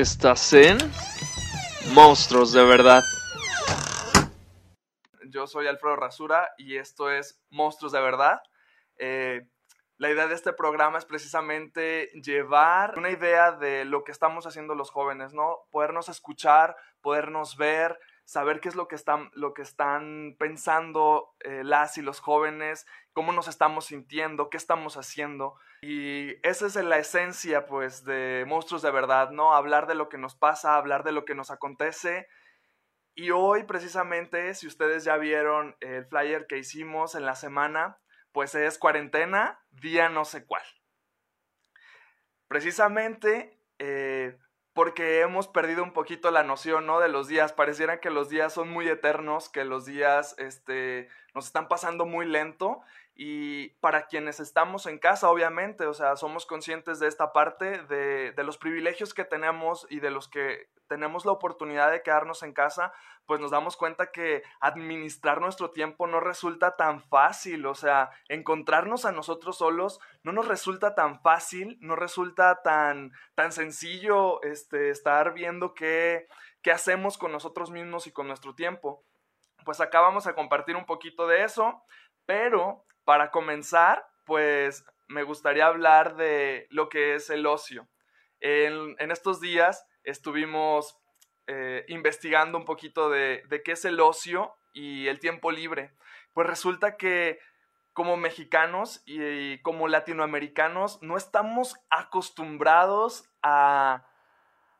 Estás en Monstruos de Verdad. Yo soy Alfredo Rasura y esto es Monstruos de Verdad. Eh, la idea de este programa es precisamente llevar una idea de lo que estamos haciendo los jóvenes, ¿no? Podernos escuchar, podernos ver, saber qué es lo que están, lo que están pensando eh, las y los jóvenes, cómo nos estamos sintiendo, qué estamos haciendo. Y esa es la esencia, pues, de Monstruos de Verdad, ¿no? Hablar de lo que nos pasa, hablar de lo que nos acontece. Y hoy, precisamente, si ustedes ya vieron el flyer que hicimos en la semana, pues es cuarentena, día no sé cuál. Precisamente, eh, porque hemos perdido un poquito la noción, ¿no? De los días. Pareciera que los días son muy eternos, que los días, este, nos están pasando muy lento. Y para quienes estamos en casa, obviamente, o sea, somos conscientes de esta parte, de, de los privilegios que tenemos y de los que tenemos la oportunidad de quedarnos en casa, pues nos damos cuenta que administrar nuestro tiempo no resulta tan fácil, o sea, encontrarnos a nosotros solos no nos resulta tan fácil, no resulta tan, tan sencillo este, estar viendo qué, qué hacemos con nosotros mismos y con nuestro tiempo. Pues acá vamos a compartir un poquito de eso, pero para comenzar, pues me gustaría hablar de lo que es el ocio. En, estos días estuvimos eh, investigando un poquito de, qué es el ocio y el tiempo libre. Pues resulta que como mexicanos y, como latinoamericanos no estamos acostumbrados a,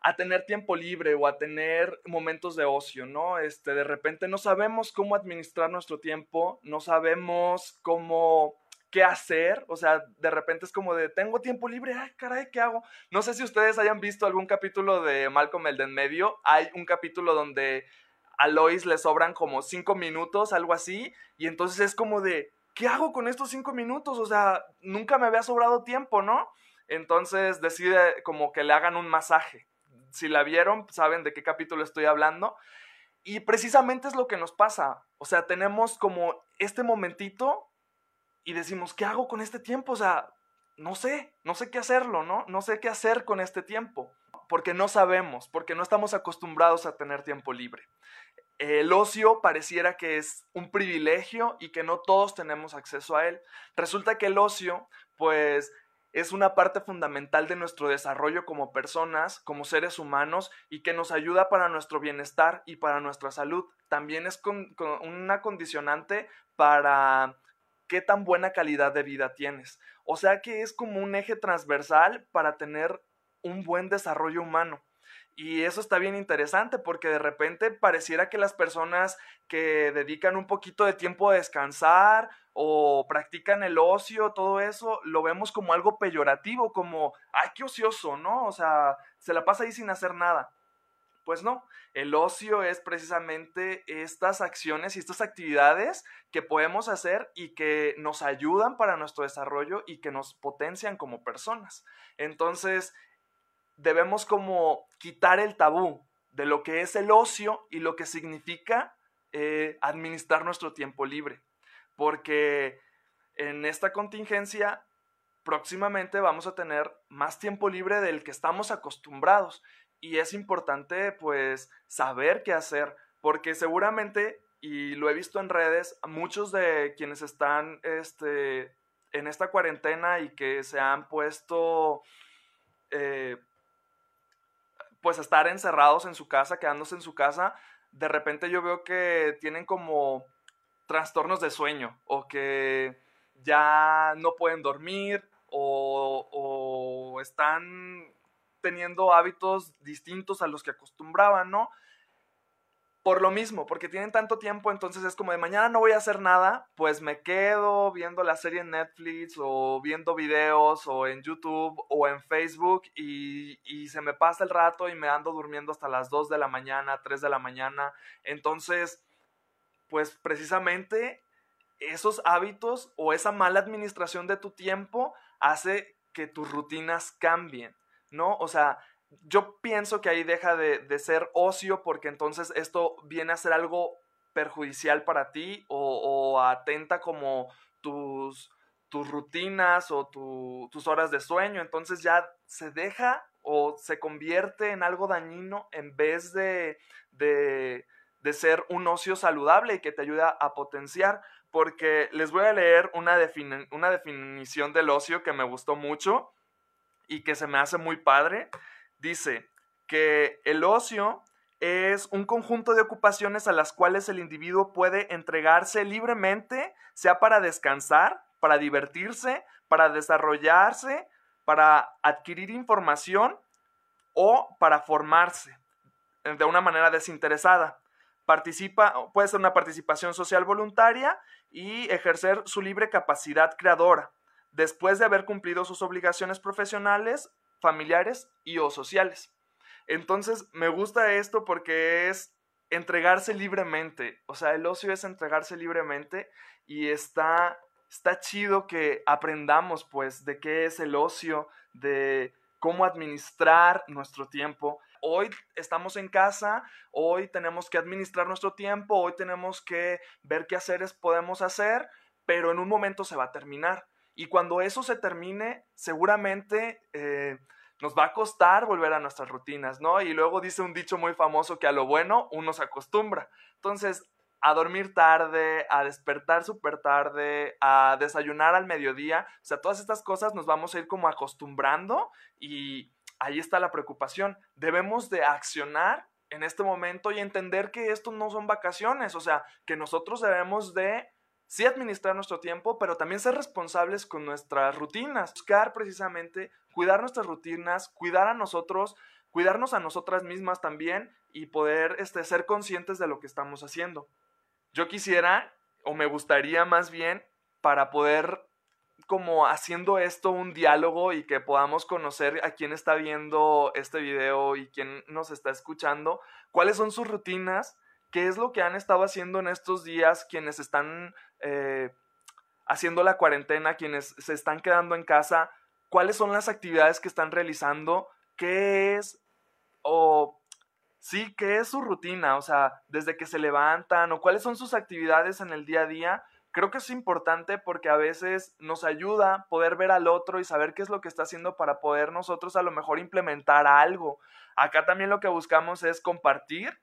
a, tener tiempo libre o a tener momentos de ocio, ¿no? Este, de repente no sabemos cómo administrar nuestro tiempo, no sabemos cómo qué hacer, o sea, de repente es como de, tengo tiempo libre, ay, caray, ¿qué hago? No sé si ustedes hayan visto algún capítulo de Malcolm el de medio, hay un capítulo donde a Lois le sobran como cinco minutos, algo así, y entonces es como de, ¿qué hago con estos cinco minutos? O sea, nunca me había sobrado tiempo, ¿no? Entonces decide como que le hagan un masaje. Si la vieron, saben de qué capítulo estoy hablando. Y precisamente es lo que nos pasa. O sea, tenemos como este momentito y decimos, ¿qué hago con este tiempo? O sea, no sé, no sé qué hacerlo, ¿no? No sé qué hacer con este tiempo, porque no sabemos, porque no estamos acostumbrados a tener tiempo libre. El ocio pareciera que es un privilegio y que no todos tenemos acceso a él. Resulta que el ocio, pues, es una parte fundamental de nuestro desarrollo como personas, como seres humanos, y que nos ayuda para nuestro bienestar y para nuestra salud. También es una condicionante para qué tan buena calidad de vida tienes. O sea que es como un eje transversal para tener un buen desarrollo humano. Y eso está bien interesante porque de repente pareciera que las personas que dedican un poquito de tiempo a descansar o practican el ocio, todo eso, lo vemos como algo peyorativo, como, ay, qué ocioso, ¿no? O sea, se la pasa ahí sin hacer nada. Pues no, el ocio es precisamente estas acciones y estas actividades que podemos hacer y que nos ayudan para nuestro desarrollo y que nos potencian como personas. Entonces, debemos como quitar el tabú de lo que es el ocio y lo que significa eh, administrar nuestro tiempo libre. Porque en esta contingencia próximamente vamos a tener más tiempo libre del que estamos acostumbrados. Y es importante pues saber qué hacer, porque seguramente, y lo he visto en redes, muchos de quienes están este, en esta cuarentena y que se han puesto eh, pues estar encerrados en su casa, quedándose en su casa, de repente yo veo que tienen como trastornos de sueño o que ya no pueden dormir o, están teniendo hábitos distintos a los que acostumbraban, ¿no? Por lo mismo, porque tienen tanto tiempo, entonces es como de mañana no voy a hacer nada, pues me quedo viendo la serie en Netflix o viendo videos o en YouTube o en Facebook y, y se me pasa el rato y me ando durmiendo hasta las 2 de la mañana, 3 de la mañana. Entonces, pues precisamente esos hábitos o esa mala administración de tu tiempo hace que tus rutinas cambien. ¿no? O sea, yo pienso que ahí deja de, ser ocio porque entonces esto viene a ser algo perjudicial para ti o, atenta como tus, tus rutinas o tus horas de sueño. Entonces ya se deja o se convierte en algo dañino en vez de, de, de ser un ocio saludable y que te ayuda a potenciar. Porque les voy a leer una, una definición del ocio que me gustó mucho y que se me hace muy padre. Dice que el ocio es un conjunto de ocupaciones a las cuales el individuo puede entregarse libremente, sea para descansar, para divertirse, para desarrollarse, para adquirir información o para formarse de una manera desinteresada. Participa, puede ser una participación social voluntaria y ejercer su libre capacidad creadora después de haber cumplido sus obligaciones profesionales, familiares y o sociales. Entonces, me gusta esto porque es entregarse libremente. O sea, el ocio es entregarse libremente y está, está chido que aprendamos, pues, de qué es el ocio, de cómo administrar nuestro tiempo. Hoy estamos en casa, hoy tenemos que administrar nuestro tiempo, hoy tenemos que ver qué haceres podemos hacer, pero en un momento se va a terminar. Y cuando eso se termine, seguramente eh, nos va a costar volver a nuestras rutinas, ¿no? Y luego dice un dicho muy famoso que a lo bueno uno se acostumbra. Entonces, a dormir tarde, a despertar súper tarde, a desayunar al mediodía, o sea, todas estas cosas nos vamos a ir como acostumbrando y ahí está la preocupación. Debemos de accionar en este momento y entender que esto no son vacaciones, o sea, que nosotros debemos de sí administrar nuestro tiempo, pero también ser responsables con nuestras rutinas. Buscar precisamente cuidar nuestras rutinas, cuidar a nosotros, cuidarnos a nosotras mismas también y poder este, ser conscientes de lo que estamos haciendo. Yo quisiera, o me gustaría más bien, para poder como haciendo esto un diálogo y que podamos conocer a quién está viendo este video y quién nos está escuchando, cuáles son sus rutinas, qué es lo que han estado haciendo en estos días quienes están eh, haciendo la cuarentena, quienes se están quedando en casa, cuáles son las actividades que están realizando, qué es o sí, qué es su rutina, o sea, desde que se levantan o cuáles son sus actividades en el día a día. Creo que es importante porque a veces nos ayuda poder ver al otro y saber qué es lo que está haciendo para poder nosotros a lo mejor implementar algo. Acá también lo que buscamos es compartir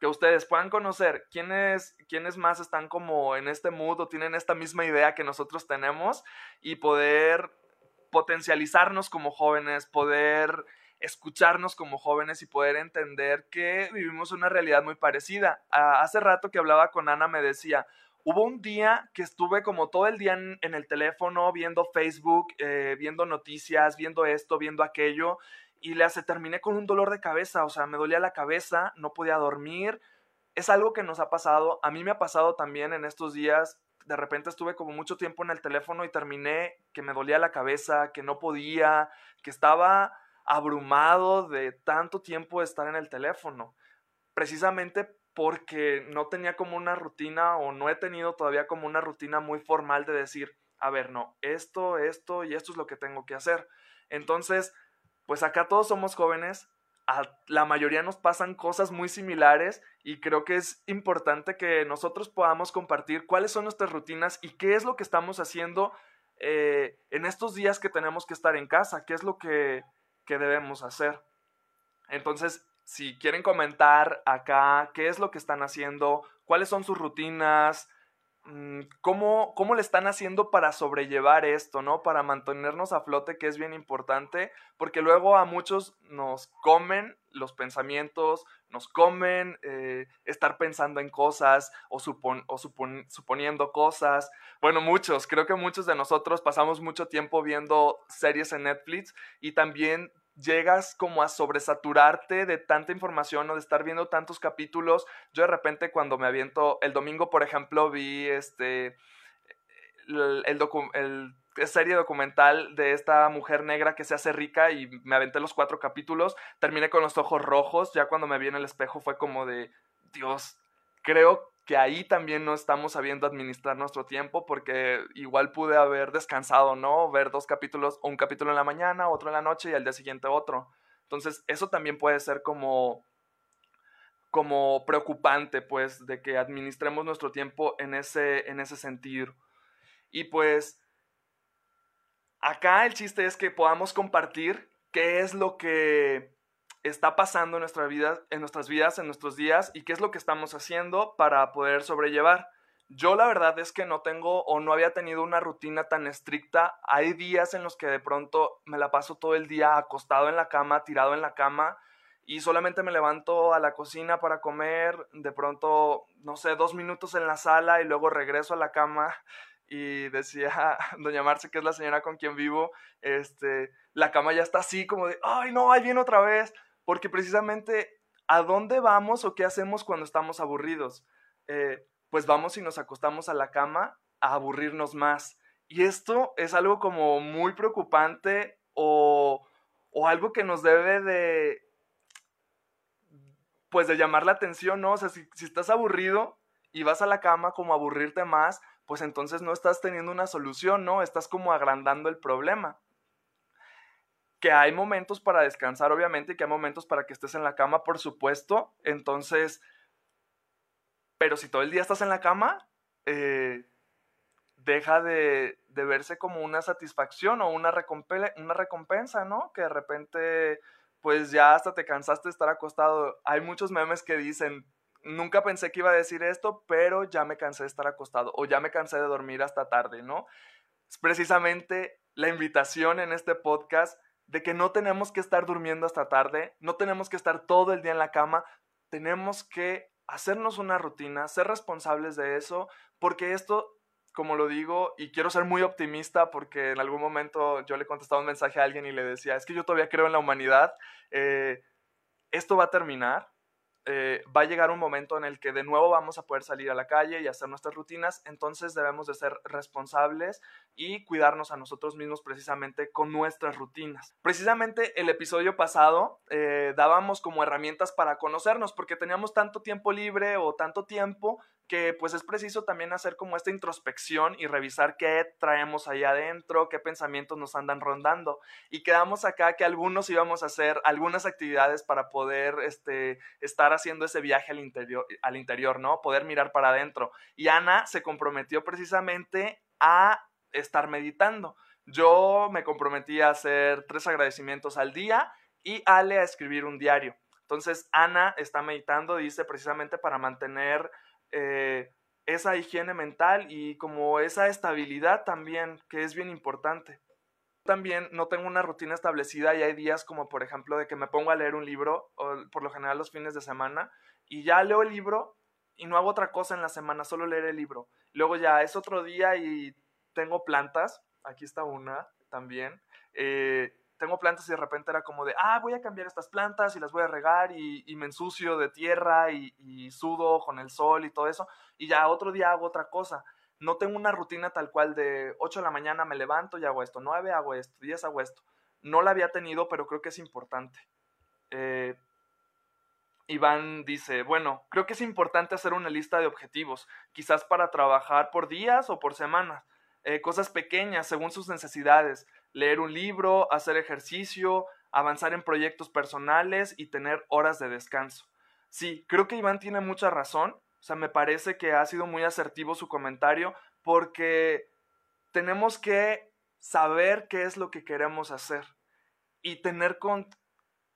que ustedes puedan conocer quiénes, quiénes más están como en este mood o tienen esta misma idea que nosotros tenemos y poder potencializarnos como jóvenes, poder escucharnos como jóvenes y poder entender que vivimos una realidad muy parecida. hace rato que hablaba con Ana me decía, hubo un día que estuve como todo el día en, el teléfono viendo Facebook, eh, viendo noticias, viendo esto, viendo aquello y le hace, terminé con un dolor de cabeza, o sea, me dolía la cabeza, no podía dormir. Es algo que nos ha pasado, a mí me ha pasado también en estos días, de repente estuve como mucho tiempo en el teléfono y terminé que me dolía la cabeza, que no podía, que estaba abrumado de tanto tiempo de estar en el teléfono, precisamente porque no tenía como una rutina o no he tenido todavía como una rutina muy formal de decir, a ver, no, esto, esto y esto es lo que tengo que hacer. Entonces, pues acá todos somos jóvenes, la mayoría nos pasan cosas muy similares y creo que es importante que nosotros podamos compartir cuáles son nuestras rutinas y qué es lo que estamos haciendo eh, en estos días que tenemos que estar en casa, qué es lo que, que debemos hacer. Entonces, si quieren comentar acá qué es lo que están haciendo, cuáles son sus rutinas, Mm, ¿Cómo, ¿Cómo le están haciendo para sobrellevar esto, ¿no? Para mantenernos a flote, que es bien importante, porque luego a muchos nos comen los pensamientos, nos comen eh, estar pensando en cosas o, o suponiendo cosas. Bueno, muchos, creo que muchos de nosotros pasamos mucho tiempo viendo series en Netflix y también llegas como a sobresaturarte de tanta información o de estar viendo tantos capítulos. Yo de repente cuando me aviento, el domingo por ejemplo vi este, el, el, serie documental de esta mujer negra que se hace rica y me aventé los cuatro capítulos, terminé con los ojos rojos, ya cuando me vi en el espejo fue como de, Dios, creo que ahí también no estamos sabiendo administrar nuestro tiempo porque igual pude haber descansado, ¿no? Ver dos capítulos, un capítulo en la mañana, otro en la noche y al día siguiente otro. Entonces, eso también puede ser como como preocupante, pues, de que administremos nuestro tiempo en ese, en ese sentido. Y pues, acá el chiste es que podamos compartir qué es lo que está pasando en, nuestra vida, en nuestras vidas, en nuestros días y qué es lo que estamos haciendo para poder sobrellevar. Yo la verdad es que no tengo o no había tenido una rutina tan estricta. Hay días en los que de pronto me la paso todo el día acostado en la cama, tirado en la cama y solamente me levanto a la cocina para comer, de pronto, no sé, dos minutos en la sala y luego regreso a la cama y decía doña Marce, que es la señora con quien vivo, este, la cama ya está así como de, ay no, ahí viene otra vez, porque precisamente, ¿a dónde vamos o qué hacemos cuando estamos aburridos? Eh, pues vamos y nos acostamos a la cama a aburrirnos más. Y esto es algo como muy preocupante o, o algo que nos debe de, pues de llamar la atención, ¿no? O sea, si, estás aburrido y vas a la cama como a aburrirte más, pues entonces no estás teniendo una solución, ¿no? Estás como agrandando el problema. Que hay momentos para descansar, obviamente, y que hay momentos para que estés en la cama, por supuesto. Entonces, pero si todo el día estás en la cama, eh, deja de, de, verse como una satisfacción o una, una recompensa, ¿no? Que de repente, pues ya hasta te cansaste de estar acostado. Hay muchos memes que dicen, nunca pensé que iba a decir esto, pero ya me cansé de estar acostado o ya me cansé de dormir hasta tarde, ¿no? Es precisamente la invitación en este podcast de que no tenemos que estar durmiendo hasta tarde, no tenemos que estar todo el día en la cama, tenemos que hacernos una rutina, ser responsables de eso, porque esto, como lo digo, y quiero ser muy optimista porque en algún momento yo le contestaba un mensaje a alguien y le decía, es que yo todavía creo en la humanidad, eh, esto va a terminar, eh, va a llegar un momento en el que de nuevo vamos a poder salir a la calle y hacer nuestras rutinas, entonces debemos de ser responsables y cuidarnos a nosotros mismos precisamente con nuestras rutinas. Precisamente el episodio pasado eh, dábamos como herramientas para conocernos porque teníamos tanto tiempo libre o tanto tiempo que pues es preciso también hacer como esta introspección y revisar qué traemos ahí adentro, qué pensamientos nos andan rondando. Y quedamos acá que algunos íbamos a hacer algunas actividades para poder este, estar haciendo ese viaje al interior, al interior, ¿no? Poder mirar para adentro. Y Ana se comprometió precisamente a estar meditando. Yo me comprometí a hacer tres agradecimientos al día y Ale a escribir un diario. Entonces, Ana está meditando, dice, precisamente para mantener eh, esa higiene mental y como esa estabilidad también, que es bien importante. También no tengo una rutina establecida y hay días como por ejemplo de que me pongo a leer un libro, o por lo general los fines de semana, y ya leo el libro y no hago otra cosa en la semana, solo leer el libro. Luego ya es otro día y tengo plantas, aquí está una también, eh, tengo plantas y de repente era como de, ah, voy a cambiar estas plantas y las voy a regar y, me ensucio de tierra y, sudo con el sol y todo eso. Y ya otro día hago otra cosa. No tengo una rutina tal cual de 8 de la mañana me levanto y hago esto, 9 hago esto, 10 hago esto. No la había tenido, pero creo que es importante. Eh, Iván dice, bueno, creo que es importante hacer una lista de objetivos, quizás para trabajar por días o por semanas, eh, cosas pequeñas según sus necesidades leer un libro, hacer ejercicio, avanzar en proyectos personales y tener horas de descanso. Sí, creo que Iván tiene mucha razón. O sea, me parece que ha sido muy asertivo su comentario porque tenemos que saber qué es lo que queremos hacer y tener con,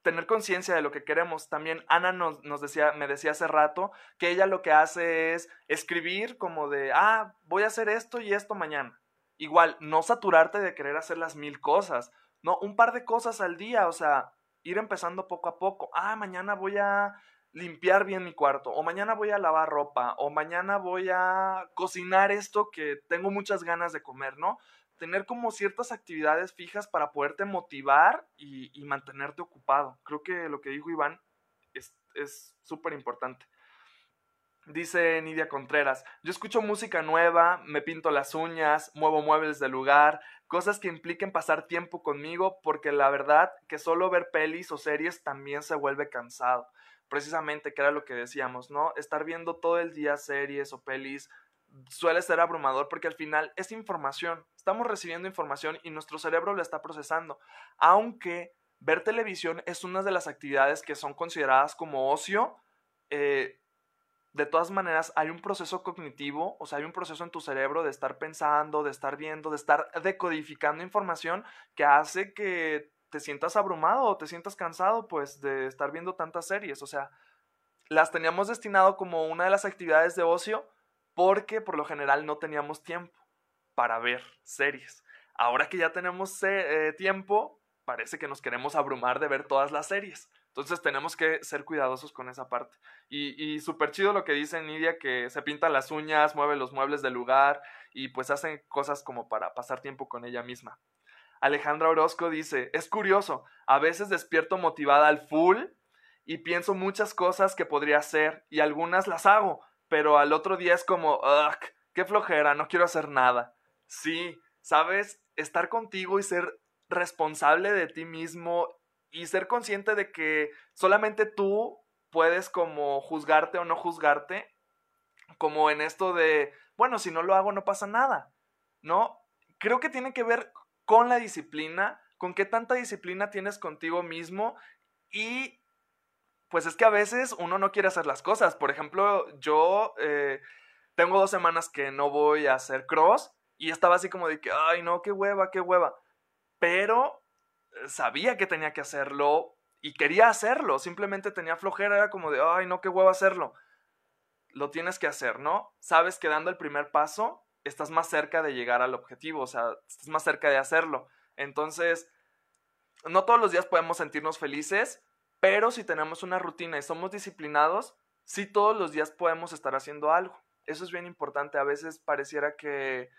tener conciencia de lo que queremos. También Ana nos, nos, decía, me decía hace rato que ella lo que hace es escribir como de, ah, voy a hacer esto y esto mañana. Igual, no saturarte de querer hacer las mil cosas, no, un par de cosas al día, o sea, ir empezando poco a poco. Ah, mañana voy a limpiar bien mi cuarto, o mañana voy a lavar ropa, o mañana voy a cocinar esto que tengo muchas ganas de comer, ¿no? Tener como ciertas actividades fijas para poderte motivar y, mantenerte ocupado. Creo que lo que dijo Iván es súper importante. Dice Nidia Contreras, yo escucho música nueva, me pinto las uñas, muevo muebles del lugar, cosas que impliquen pasar tiempo conmigo, porque la verdad que solo ver pelis o series también se vuelve cansado. Precisamente, que era lo que decíamos, ¿no? Estar viendo todo el día series o pelis suele ser abrumador porque al final es información, estamos recibiendo información y nuestro cerebro la está procesando, aunque ver televisión es una de las actividades que son consideradas como ocio, eh, de todas maneras hay un proceso cognitivo, o sea, hay un proceso en tu cerebro de estar pensando, de estar viendo, de estar decodificando información que hace que te sientas abrumado o te sientas cansado, pues, de estar viendo tantas series. O sea, las teníamos destinado como una de las actividades de ocio porque por lo general no teníamos tiempo para ver series. Ahora que ya tenemos eh, tiempo, parece que nos queremos abrumar de ver todas las series. Entonces tenemos que ser cuidadosos con esa parte. Y, y súper chido lo que dice Nidia, que se pinta las uñas, mueve los muebles del lugar y pues hace cosas como para pasar tiempo con ella misma. Alejandra Orozco dice, es curioso, a veces despierto motivada al full y pienso muchas cosas que podría hacer y algunas las hago, pero al otro día es como, ugh, qué flojera, no quiero hacer nada. Sí, sabes, estar contigo y ser responsable de ti mismo y ser consciente de que solamente tú puedes como juzgarte o no juzgarte, como en esto de, bueno, si no lo hago no pasa nada, ¿no? Creo que tiene que ver con la disciplina, con qué tanta disciplina tienes contigo mismo y pues es que a veces uno no quiere hacer las cosas. Por ejemplo, yo eh, tengo dos semanas que no voy a hacer cross y estaba así como de que, ay no, qué hueva, qué hueva. Pero sabía que tenía que hacerlo y quería hacerlo, simplemente tenía flojera, era como de, ay, no, qué huevo hacerlo. Lo tienes que hacer, ¿no? Sabes que dando el primer paso estás más cerca de llegar al objetivo, o sea, estás más cerca de hacerlo. Entonces, no todos los días podemos sentirnos felices, pero si tenemos una rutina y somos disciplinados, sí todos los días podemos estar haciendo algo. Eso es bien importante. A veces pareciera que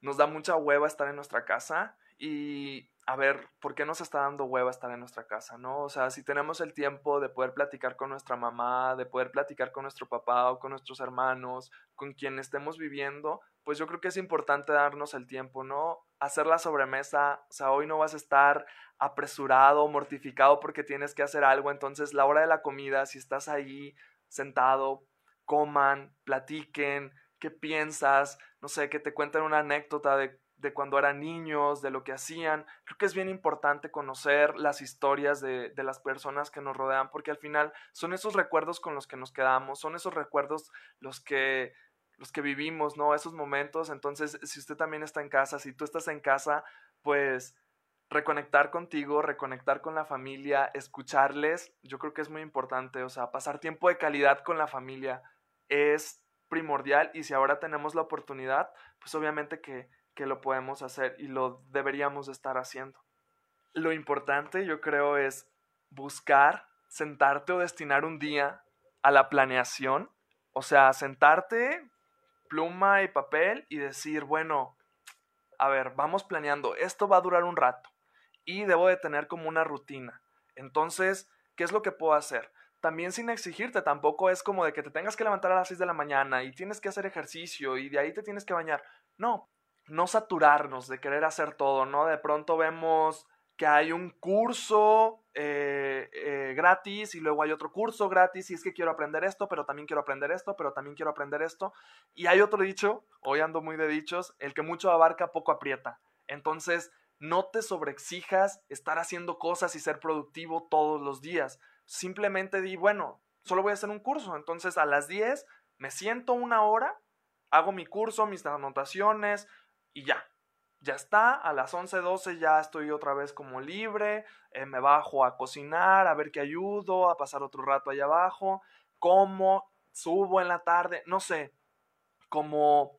nos da mucha hueva estar en nuestra casa y a ver, ¿por qué nos está dando hueva estar en nuestra casa, no? O sea, si tenemos el tiempo de poder platicar con nuestra mamá, de poder platicar con nuestro papá o con nuestros hermanos, con quien estemos viviendo, pues yo creo que es importante darnos el tiempo, ¿no? Hacer la sobremesa, o sea, hoy no vas a estar apresurado, mortificado porque tienes que hacer algo, entonces la hora de la comida, si estás ahí sentado, coman, platiquen, qué piensas, no sé, que te cuenten una anécdota de de cuando eran niños, de lo que hacían. Creo que es bien importante conocer las historias de, de, las personas que nos rodean, porque al final son esos recuerdos con los que nos quedamos, son esos recuerdos los que, los que vivimos, ¿no? Esos momentos. Entonces, si usted también está en casa, si tú estás en casa, pues reconectar contigo, reconectar con la familia, escucharles, yo creo que es muy importante, o sea, pasar tiempo de calidad con la familia es primordial y si ahora tenemos la oportunidad, pues obviamente que que lo podemos hacer y lo deberíamos estar haciendo. Lo importante yo creo es buscar, sentarte o destinar un día a la planeación, o sea, sentarte, pluma y papel y decir, bueno, a ver, vamos planeando, esto va a durar un rato y debo de tener como una rutina. Entonces, ¿qué es lo que puedo hacer? También sin exigirte, tampoco es como de que te tengas que levantar a las 6 de la mañana y tienes que hacer ejercicio y de ahí te tienes que bañar. No, no saturarnos de querer hacer todo, ¿no? De pronto vemos que hay un curso eh, eh, gratis y luego hay otro curso gratis y es que quiero aprender esto, pero también quiero aprender esto, pero también quiero aprender esto. Y hay otro dicho, hoy ando muy de dichos, el que mucho abarca, poco aprieta. Entonces, no te sobreexijas estar haciendo cosas y ser productivo todos los días. Simplemente di, bueno, solo voy a hacer un curso. Entonces, a las 10 me siento una hora, hago mi curso, mis anotaciones, y ya. Ya está, a las 11, 12 ya estoy otra vez como libre, eh, me bajo a cocinar, a ver qué ayudo, a pasar otro rato allá abajo, como, subo en la tarde, no sé, como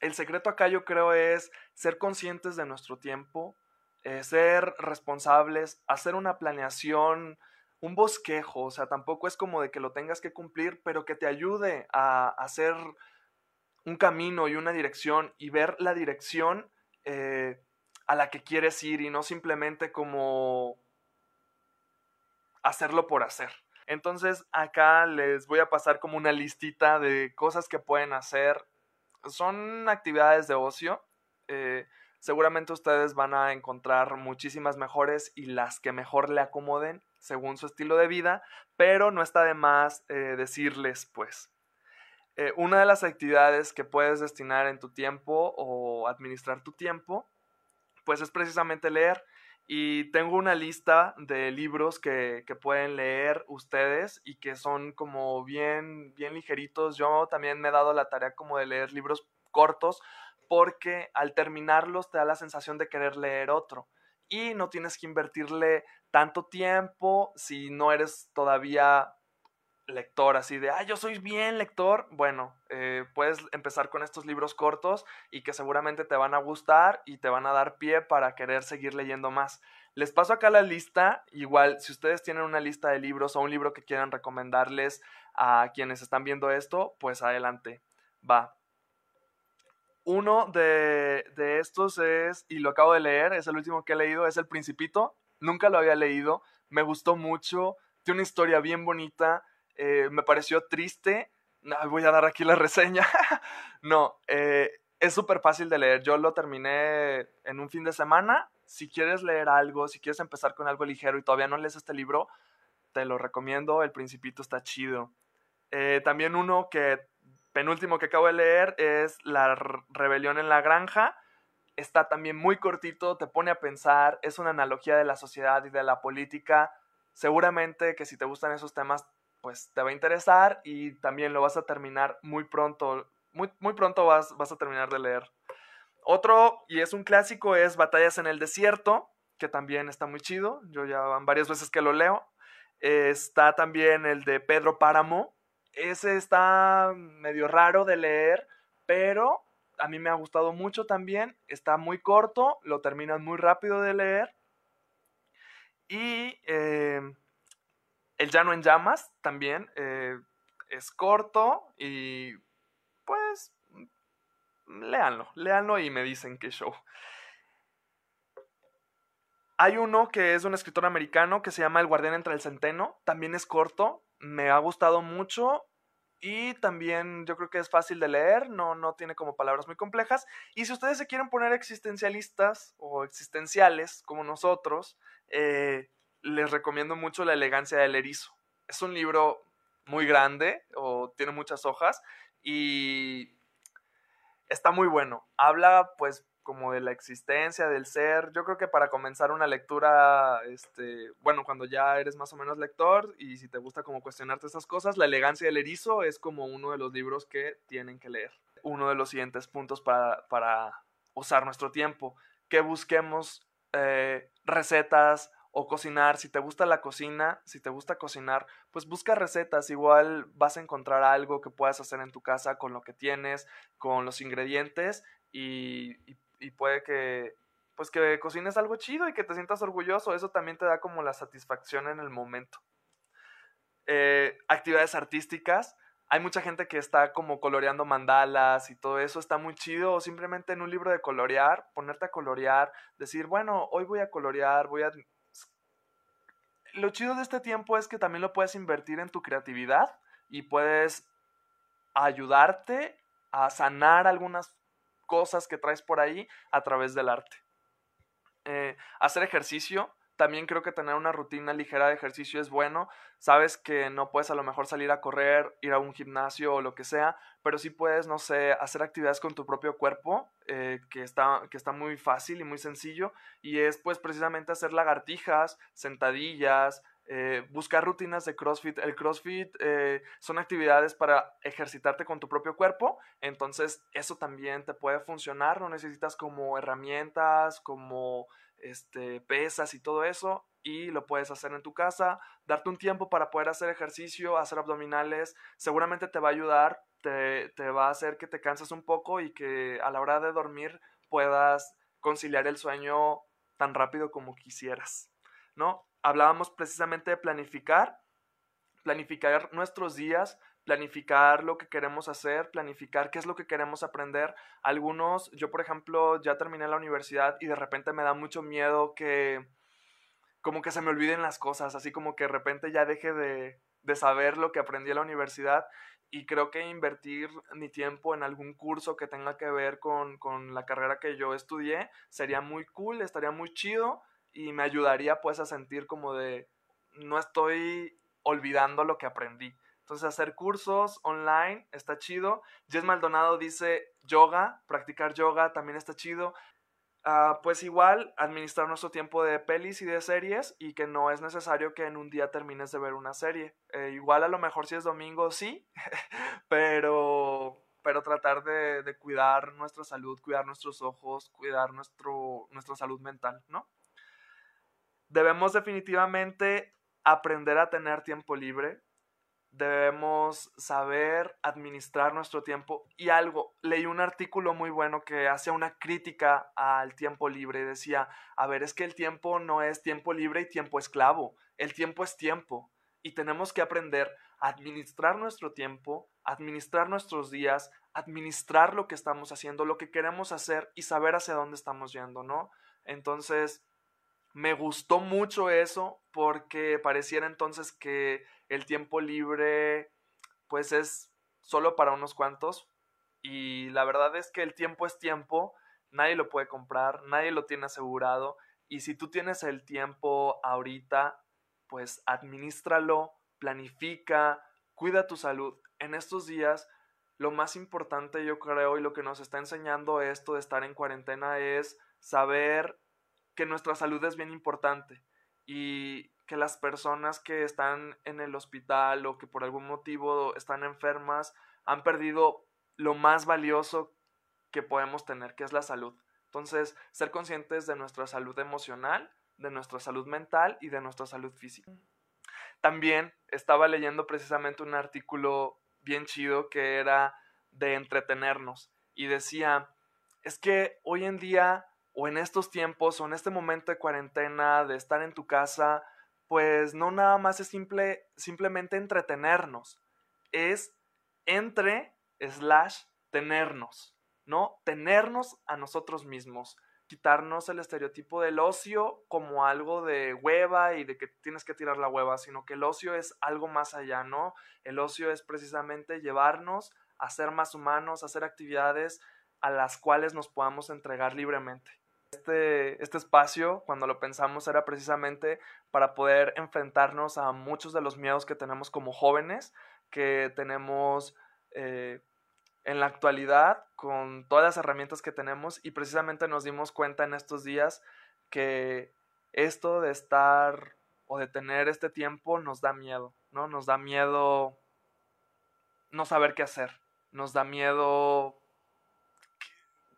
el secreto acá yo creo es ser conscientes de nuestro tiempo, eh, ser responsables, hacer una planeación, un bosquejo, o sea, tampoco es como de que lo tengas que cumplir, pero que te ayude a hacer un camino y una dirección y ver la dirección eh, a la que quieres ir y no simplemente como hacerlo por hacer. Entonces acá les voy a pasar como una listita de cosas que pueden hacer. Son actividades de ocio. Eh, seguramente ustedes van a encontrar muchísimas mejores y las que mejor le acomoden según su estilo de vida, pero no está de más eh, decirles pues eh, una de las actividades que puedes destinar en tu tiempo o administrar tu tiempo, pues es precisamente leer. Y tengo una lista de libros que, que, pueden leer ustedes y que son como bien, bien ligeritos. Yo también me he dado la tarea como de leer libros cortos porque al terminarlos te da la sensación de querer leer otro y no tienes que invertirle tanto tiempo si no eres todavía lector, así de, ah, yo soy bien lector, bueno, eh, puedes empezar con estos libros cortos y que seguramente te van a gustar y te van a dar pie para querer seguir leyendo más. Les paso acá la lista, igual si ustedes tienen una lista de libros o un libro que quieran recomendarles a quienes están viendo esto, pues adelante, va. Uno de, de estos es, y lo acabo de leer, es el último que he leído, es El Principito, nunca lo había leído, me gustó mucho, tiene una historia bien bonita, eh, me pareció triste. voy a dar aquí la reseña. no, eh, es súper fácil de leer. Yo lo terminé en un fin de semana. Si quieres leer algo, si quieres empezar con algo ligero y todavía no lees este libro, te lo recomiendo. El Principito está chido. Eh, también uno que, penúltimo que acabo de leer, es La Rebelión en la Granja. Está también muy cortito, te pone a pensar, es una analogía de la sociedad y de la política. Seguramente que si te gustan esos temas pues te va a interesar y también lo vas a terminar muy pronto. Muy, muy pronto vas, vas a terminar de leer. Otro, y es un clásico, es Batallas en el Desierto, que también está muy chido. Yo ya varias veces que lo leo. Está también el de Pedro Páramo. Ese está medio raro de leer, pero a mí me ha gustado mucho también. Está muy corto, lo terminas muy rápido de leer. Y eh, el Llano en Llamas también eh, es corto y pues léanlo, léanlo y me dicen qué show. Hay uno que es un escritor americano que se llama El Guardián entre el Centeno, también es corto, me ha gustado mucho y también yo creo que es fácil de leer, no, no tiene como palabras muy complejas. Y si ustedes se quieren poner existencialistas o existenciales como nosotros, eh, les recomiendo mucho La elegancia del erizo. Es un libro muy grande o tiene muchas hojas y está muy bueno. Habla pues como de la existencia, del ser. Yo creo que para comenzar una lectura, este, bueno, cuando ya eres más o menos lector y si te gusta como cuestionarte esas cosas, La elegancia del erizo es como uno de los libros que tienen que leer. Uno de los siguientes puntos para, para usar nuestro tiempo, que busquemos eh, recetas o cocinar, si te gusta la cocina, si te gusta cocinar, pues busca recetas, igual vas a encontrar algo que puedas hacer en tu casa con lo que tienes, con los ingredientes y, puede que pues que cocines algo chido y que te sientas orgulloso, eso también te da como la satisfacción en el momento. Eh, actividades artísticas, hay mucha gente que está como coloreando mandalas y todo eso, está muy chido, o simplemente en un libro de colorear, ponerte a colorear, decir, bueno, hoy voy a colorear, voy a lo chido de este tiempo es que también lo puedes invertir en tu creatividad y puedes ayudarte a sanar algunas cosas que traes por ahí a través del arte. Eh, hacer ejercicio, también creo que tener una rutina ligera de ejercicio es bueno. Sabes que no puedes a lo mejor salir a correr, ir a un gimnasio o lo que sea, pero sí puedes, no sé, hacer actividades con tu propio cuerpo, eh, que, está, que está muy fácil y muy sencillo. Y es pues precisamente hacer lagartijas, sentadillas, eh, buscar rutinas de CrossFit. El CrossFit eh, son actividades para ejercitarte con tu propio cuerpo, entonces eso también te puede funcionar, no necesitas como herramientas, como este, pesas y todo eso, y lo puedes hacer en tu casa, darte un tiempo para poder hacer ejercicio, hacer abdominales, seguramente te va a ayudar, te, te va a hacer que te canses un poco y que a la hora de dormir puedas conciliar el sueño tan rápido como quisieras, ¿no? Hablábamos precisamente de planificar, planificar nuestros días, planificar lo que queremos hacer, planificar qué es lo que queremos aprender. Algunos, yo por ejemplo, ya terminé la universidad y de repente me da mucho miedo que como que se me olviden las cosas, así como que de repente ya deje de, de saber lo que aprendí en la universidad y creo que invertir mi tiempo en algún curso que tenga que ver con, con la carrera que yo estudié sería muy cool, estaría muy chido y me ayudaría pues a sentir como de no estoy olvidando lo que aprendí. Entonces, hacer cursos online está chido. Jess Maldonado dice yoga, practicar yoga también está chido. Ah, pues igual, administrar nuestro tiempo de pelis y de series y que no es necesario que en un día termines de ver una serie. Eh, igual a lo mejor si es domingo, sí, pero, pero tratar de, de, cuidar nuestra salud, cuidar nuestros ojos, cuidar nuestro, nuestra salud mental, ¿no? Debemos definitivamente aprender a tener tiempo libre, debemos saber administrar nuestro tiempo. Y algo, leí un artículo muy bueno que hace una crítica al tiempo libre. Decía, a ver, es que el tiempo no es tiempo libre y tiempo esclavo. El tiempo es tiempo. Y tenemos que aprender a administrar nuestro tiempo, administrar nuestros días, administrar lo que estamos haciendo, lo que queremos hacer y saber hacia dónde estamos yendo, ¿no? Entonces, me gustó mucho eso porque pareciera entonces que el tiempo libre pues es solo para unos cuantos y la verdad es que el tiempo es tiempo, nadie lo puede comprar, nadie lo tiene asegurado y si tú tienes el tiempo ahorita, pues administralo, planifica, cuida tu salud. En estos días lo más importante yo creo y lo que nos está enseñando esto de estar en cuarentena es saber que nuestra salud es bien importante y que las personas que están en el hospital o que por algún motivo están enfermas han perdido lo más valioso que podemos tener, que es la salud. Entonces, ser conscientes de nuestra salud emocional, de nuestra salud mental y de nuestra salud física. También estaba leyendo precisamente un artículo bien chido que era de entretenernos y decía, es que hoy en día o en estos tiempos o en este momento de cuarentena, de estar en tu casa, pues no nada más es simple, simplemente entretenernos, es entre slash tenernos, ¿no? Tenernos a nosotros mismos, quitarnos el estereotipo del ocio como algo de hueva y de que tienes que tirar la hueva, sino que el ocio es algo más allá, ¿no? El ocio es precisamente llevarnos a ser más humanos, a hacer actividades a las cuales nos podamos entregar libremente. Este, este espacio, cuando lo pensamos, era precisamente para poder enfrentarnos a muchos de los miedos que tenemos como jóvenes, que tenemos eh, en la actualidad con todas las herramientas que tenemos y precisamente nos dimos cuenta en estos días que esto de estar o de tener este tiempo nos da miedo, ¿no? Nos da miedo no saber qué hacer, nos da miedo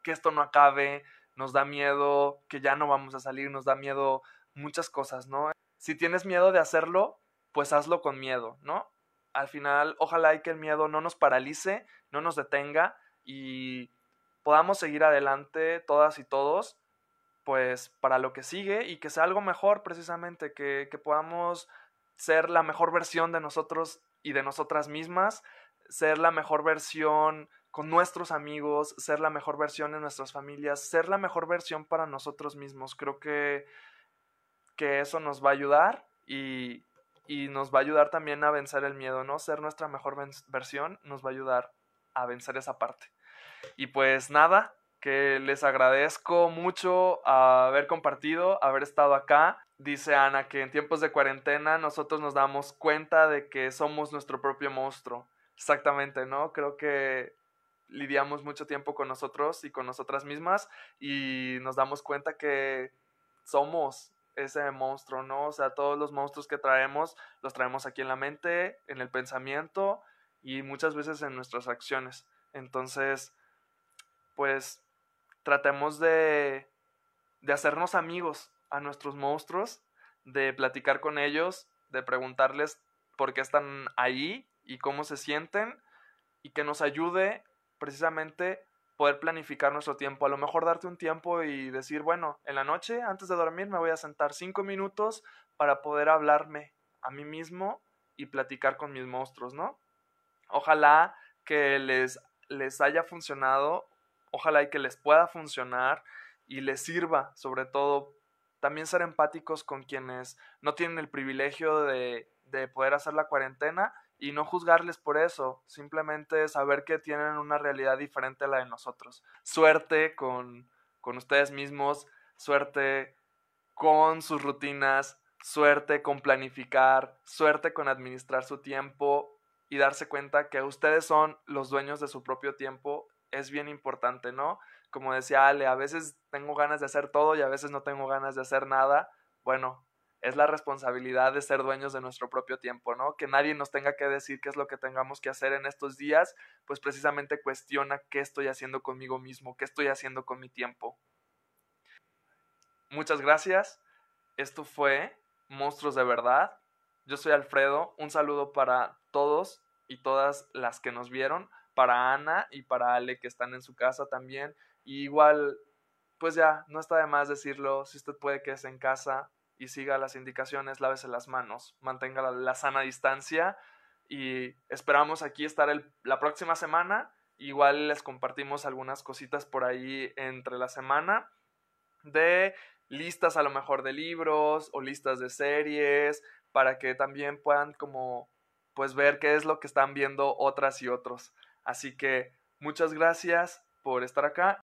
que esto no acabe, nos da miedo que ya no vamos a salir, nos da miedo muchas cosas, ¿no? Si tienes miedo de hacerlo, pues hazlo con miedo, ¿no? Al final, ojalá y que el miedo no nos paralice, no nos detenga y podamos seguir adelante todas y todos, pues para lo que sigue y que sea algo mejor precisamente, que, que podamos ser la mejor versión de nosotros y de nosotras mismas, ser la mejor versión con nuestros amigos, ser la mejor versión en nuestras familias, ser la mejor versión para nosotros mismos. Creo que, que eso nos va a ayudar y, y nos va a ayudar también a vencer el miedo, ¿no? Ser nuestra mejor versión nos va a ayudar a vencer esa parte. Y pues nada, que les agradezco mucho haber compartido, haber estado acá. Dice Ana que en tiempos de cuarentena nosotros nos damos cuenta de que somos nuestro propio monstruo. Exactamente, ¿no? Creo que lidiamos mucho tiempo con nosotros y con nosotras mismas y nos damos cuenta que somos ese monstruo, ¿no? O sea, todos los monstruos que traemos los traemos aquí en la mente, en el pensamiento y muchas veces en nuestras acciones. Entonces, pues tratemos de, de hacernos amigos a nuestros monstruos, de platicar con ellos, de preguntarles por qué están ahí y cómo se sienten y que nos ayude precisamente poder planificar nuestro tiempo. A lo mejor darte un tiempo y decir, bueno, en la noche, antes de dormir, me voy a sentar cinco minutos para poder hablarme a mí mismo y platicar con mis monstruos, ¿no? Ojalá que les, les haya funcionado, ojalá y que les pueda funcionar y les sirva, sobre todo, también ser empáticos con quienes no tienen el privilegio de, de poder hacer la cuarentena y no juzgarles por eso, simplemente saber que tienen una realidad diferente a la de nosotros. Suerte con, con ustedes mismos, suerte con sus rutinas, suerte con planificar, suerte con administrar su tiempo y darse cuenta que ustedes son los dueños de su propio tiempo es bien importante, ¿no? como decía Ale, a veces tengo ganas de hacer todo y a veces no tengo ganas de hacer nada. Bueno, es la responsabilidad de ser dueños de nuestro propio tiempo, ¿no? Que nadie nos tenga que decir qué es lo que tengamos que hacer en estos días, pues precisamente cuestiona qué estoy haciendo conmigo mismo, qué estoy haciendo con mi tiempo. Muchas gracias. Esto fue Monstruos de Verdad. Yo soy Alfredo. Un saludo para todos y todas las que nos vieron, para Ana y para Ale que están en su casa también. Y igual, pues ya, no está de más decirlo, si usted puede que es en casa, y siga las indicaciones, lávese las manos, mantenga la, sana distancia y esperamos aquí estar la próxima semana. Igual les compartimos algunas cositas por ahí entre la semana de listas a lo mejor de libros o listas de series para que también puedan como pues ver qué es lo que están viendo otras y otros. Así que muchas gracias por estar acá